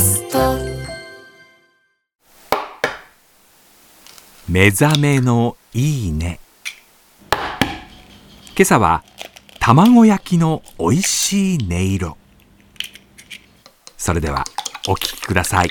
スト。目覚めのいいね。今朝は卵焼きのおいしい音色。それではお聴きください。